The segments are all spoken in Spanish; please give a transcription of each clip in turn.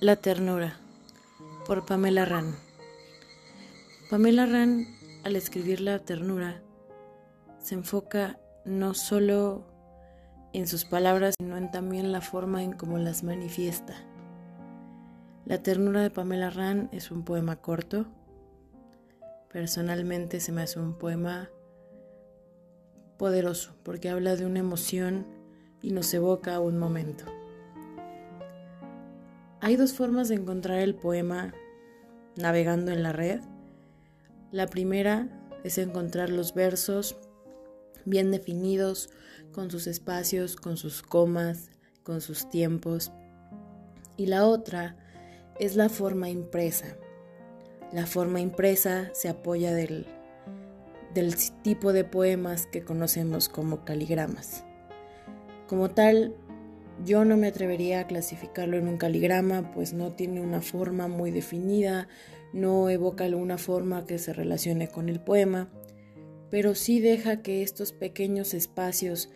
La ternura por Pamela Ran. Pamela Ran, al escribir La ternura, se enfoca no solo en sus palabras, sino en también la forma en cómo las manifiesta. La ternura de Pamela Ran es un poema corto. Personalmente se me hace un poema poderoso porque habla de una emoción y nos evoca a un momento. Hay dos formas de encontrar el poema navegando en la red. La primera es encontrar los versos bien definidos, con sus espacios, con sus comas, con sus tiempos. Y la otra es la forma impresa. La forma impresa se apoya del, tipo de poemas que conocemos como caligramas. Como tal, yo no me atrevería a clasificarlo en un caligrama, pues no tiene una forma muy definida, no evoca alguna forma que se relacione con el poema, pero sí deja que estos pequeños espacios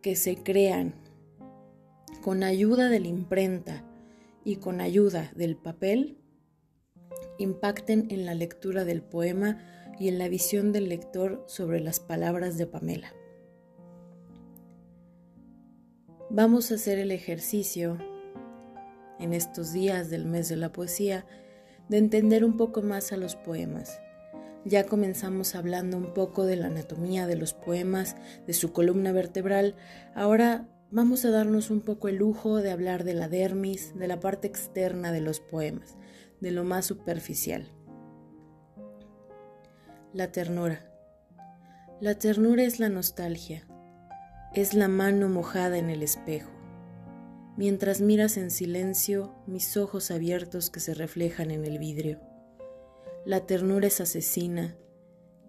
que se crean con ayuda de la imprenta y con ayuda del papel impacten en la lectura del poema y en la visión del lector sobre las palabras de Pamela. Vamos a hacer el ejercicio en estos días del mes de la poesía de entender un poco más a los poemas. Ya comenzamos hablando un poco de la anatomía de los poemas, de su columna vertebral. Ahora vamos a darnos un poco el lujo de hablar de la dermis, de la parte externa de los poemas, de lo más superficial. La ternura. La ternura es la nostalgia, es la mano mojada en el espejo. Mientras miras en silencio mis ojos abiertos que se reflejan en el vidrio. La ternura es asesina,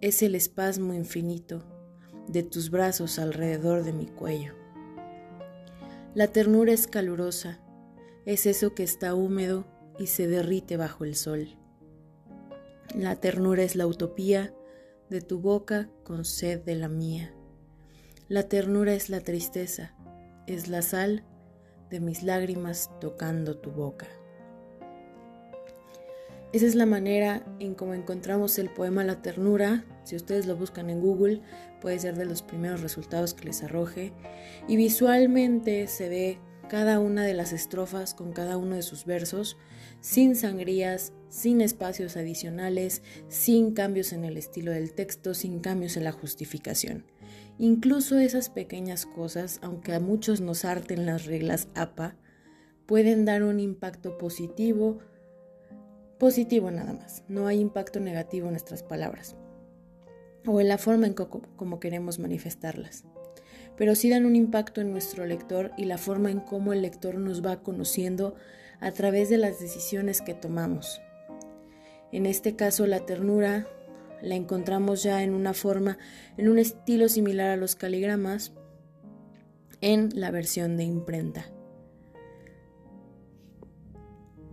es el espasmo infinito de tus brazos alrededor de mi cuello. La ternura es calurosa, es eso que está húmedo y se derrite bajo el sol. La ternura es la utopía de tu boca con sed de la mía. La ternura es la tristeza, es la sal de mis lágrimas tocando tu boca. Esa es la manera en cómo encontramos el poema La ternura. Si ustedes lo buscan en Google, puede ser de los primeros resultados que les arroje. Y visualmente se ve cada una de las estrofas con cada uno de sus versos, sin sangrías, sin espacios adicionales, sin cambios en el estilo del texto, sin cambios en la justificación. Incluso esas pequeñas cosas, aunque a muchos nos harten las reglas APA, pueden dar un impacto positivo, positivo nada más. No hay impacto negativo en nuestras palabras o en la forma en cómo queremos manifestarlas. Pero sí dan un impacto en nuestro lector y la forma en cómo el lector nos va conociendo a través de las decisiones que tomamos. En este caso, la ternura la encontramos ya en una forma, en un estilo similar a los caligramas, en la versión de imprenta.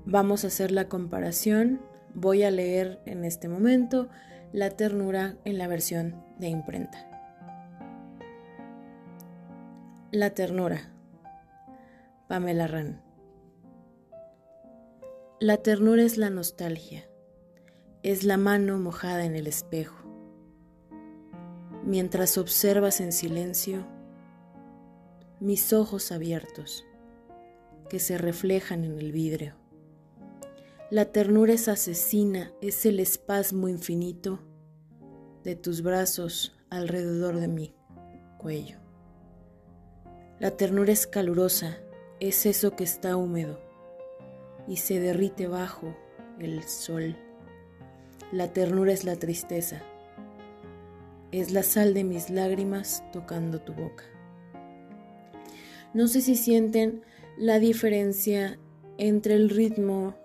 Vamos a hacer la comparación. Voy a leer en este momento la ternura en la versión de imprenta. La ternura. Pamela Ran. La ternura es la nostalgia es la mano mojada en el espejo. Mientras observas en silencio mis ojos abiertos que se reflejan en el vidrio. La ternura es asesina, es el espasmo infinito de tus brazos alrededor de mi cuello. La ternura es calurosa, es eso que está húmedo y se derrite bajo el sol. La ternura es la tristeza, es la sal de mis lágrimas tocando tu boca. No sé si sienten la diferencia entre el ritmo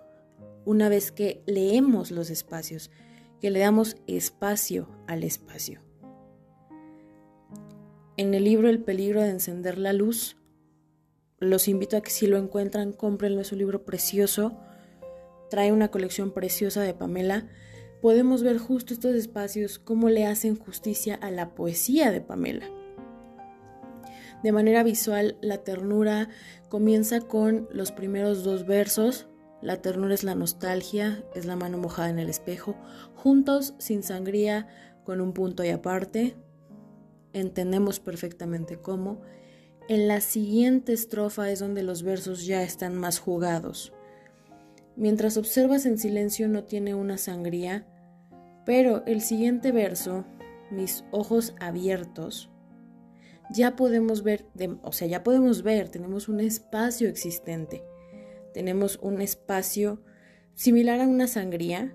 una vez que leemos los espacios, que le damos espacio al espacio. En el libro El peligro de encender la luz, los invito a que si lo encuentran, cómprenlo, es un libro precioso. Trae una colección preciosa de Pamela podemos ver justo estos espacios cómo le hacen justicia a la poesía de Pamela. De manera visual, la ternura comienza con los primeros dos versos, la ternura es la nostalgia, es la mano mojada en el espejo, juntos, sin sangría, con un punto y aparte. Entendemos perfectamente cómo. En la siguiente estrofa es donde los versos ya están más jugados. Mientras observas en silencio no tiene una sangría, pero el siguiente verso, mis ojos abiertos, ya podemos ver, o sea, ya podemos ver, tenemos un espacio existente tenemos un espacio similar a una sangría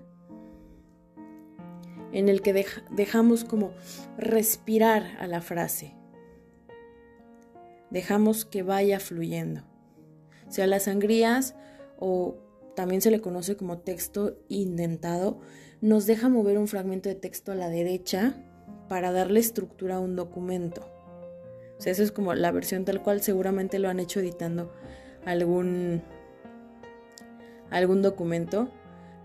en el que dejamos como respirar a la frase. Dejamos que vaya fluyendo. Sea, las sangrías, o también se le conoce como texto indentado, nos deja mover un fragmento de texto a la derecha para darle estructura a un documento. O sea, eso es como la versión tal cual seguramente lo han hecho editando algún algún documento.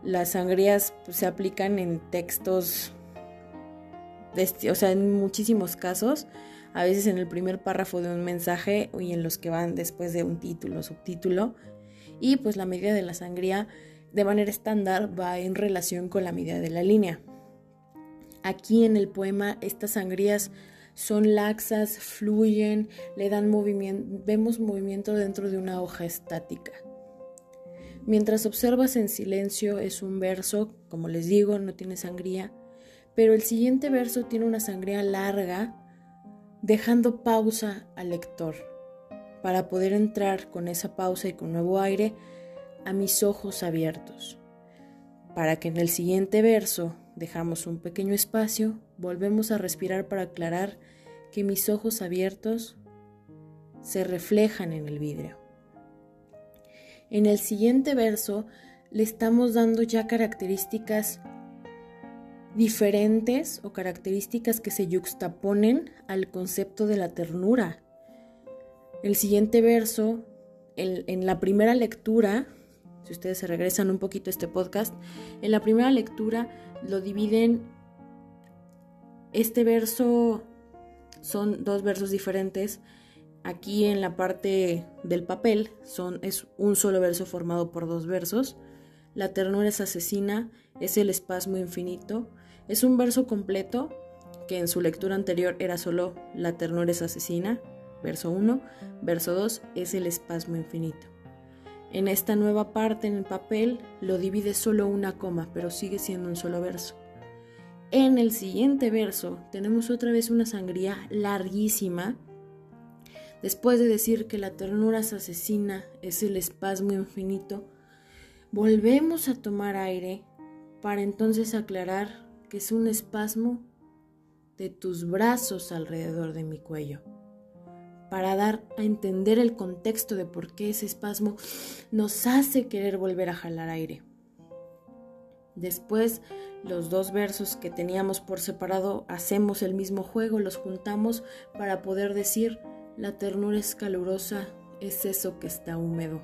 Las sangrías pues, se aplican en textos, o sea, en muchísimos casos, a veces en el primer párrafo de un mensaje y en los que van después de un título, subtítulo. Y pues la medida de la sangría de manera estándar va en relación con la medida de la línea. Aquí en el poema estas sangrías son laxas, fluyen, le dan movimiento, vemos movimiento dentro de una hoja estática. Mientras observas en silencio es un verso, como les digo, no tiene sangría, pero el siguiente verso tiene una sangría larga, dejando pausa al lector, para poder entrar con esa pausa y con nuevo aire a mis ojos abiertos, para que en el siguiente verso dejamos un pequeño espacio, volvemos a respirar para aclarar que mis ojos abiertos se reflejan en el vidrio. En el siguiente verso le estamos dando ya características diferentes o características que se yuxtaponen al concepto de la ternura. El siguiente verso, en la primera lectura, si ustedes se regresan un poquito a este podcast, en la primera lectura lo dividen, este verso son dos versos diferentes, Aquí en la parte del papel son, es un solo verso formado por dos versos. La ternura es asesina, es el espasmo infinito. Es un verso completo que en su lectura anterior era solo la ternura es asesina, verso 1, verso 2 es el espasmo infinito. En esta nueva parte en el papel lo divide solo una coma, pero sigue siendo un solo verso. En el siguiente verso tenemos otra vez una sangría larguísima Después de decir que la ternura es asesina, es el espasmo infinito, volvemos a tomar aire para entonces aclarar que es un espasmo de tus brazos alrededor de mi cuello, para dar a entender el contexto de por qué ese espasmo nos hace querer volver a jalar aire. Después, los dos versos que teníamos por separado hacemos el mismo juego, los juntamos para poder decir la ternura es calurosa, es eso que está húmedo.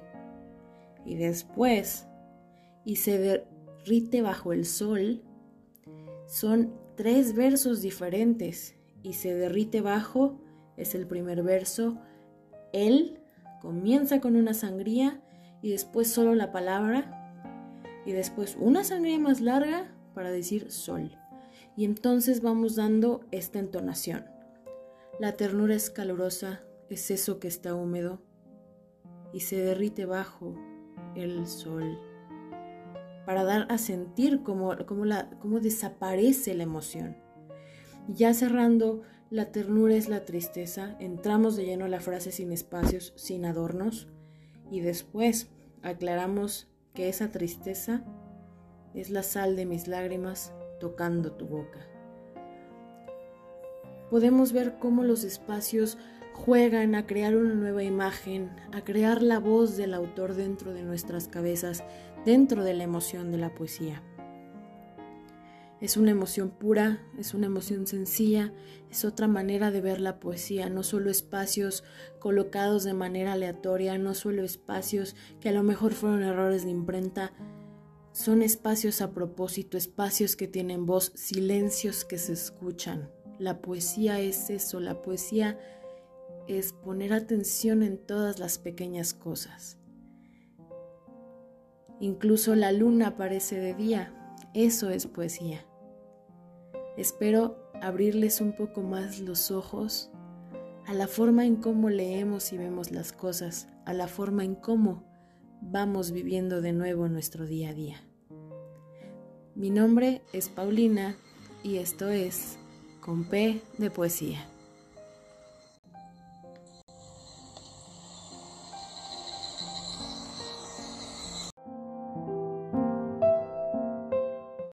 Y después, y se derrite bajo el sol, son tres versos diferentes. Y se derrite bajo es el primer verso. Él comienza con una sangría y después solo la palabra. Y después una sangría más larga para decir sol. Y entonces vamos dando esta entonación. La ternura es calurosa, es eso que está húmedo y se derrite bajo el sol para dar a sentir cómo, la, cómo desaparece la emoción. Ya cerrando, la ternura es la tristeza, entramos de lleno la frase sin espacios, sin adornos, y después aclaramos que esa tristeza es la sal de mis lágrimas tocando tu boca. Podemos ver cómo los espacios juegan a crear una nueva imagen, a crear la voz del autor dentro de nuestras cabezas, dentro de la emoción de la poesía. Es una emoción pura, es una emoción sencilla, es otra manera de ver la poesía, no solo espacios colocados de manera aleatoria, no solo espacios que a lo mejor fueron errores de imprenta, son espacios a propósito, espacios que tienen voz, silencios que se escuchan. La poesía es eso, la poesía es poner atención en todas las pequeñas cosas. Incluso la luna aparece de día. Eso es poesía. Espero abrirles un poco más los ojos a la forma en cómo leemos y vemos las cosas, a la forma en cómo vamos viviendo de nuevo nuestro día a día. Mi nombre es Paulina y esto es Con P de Poesía.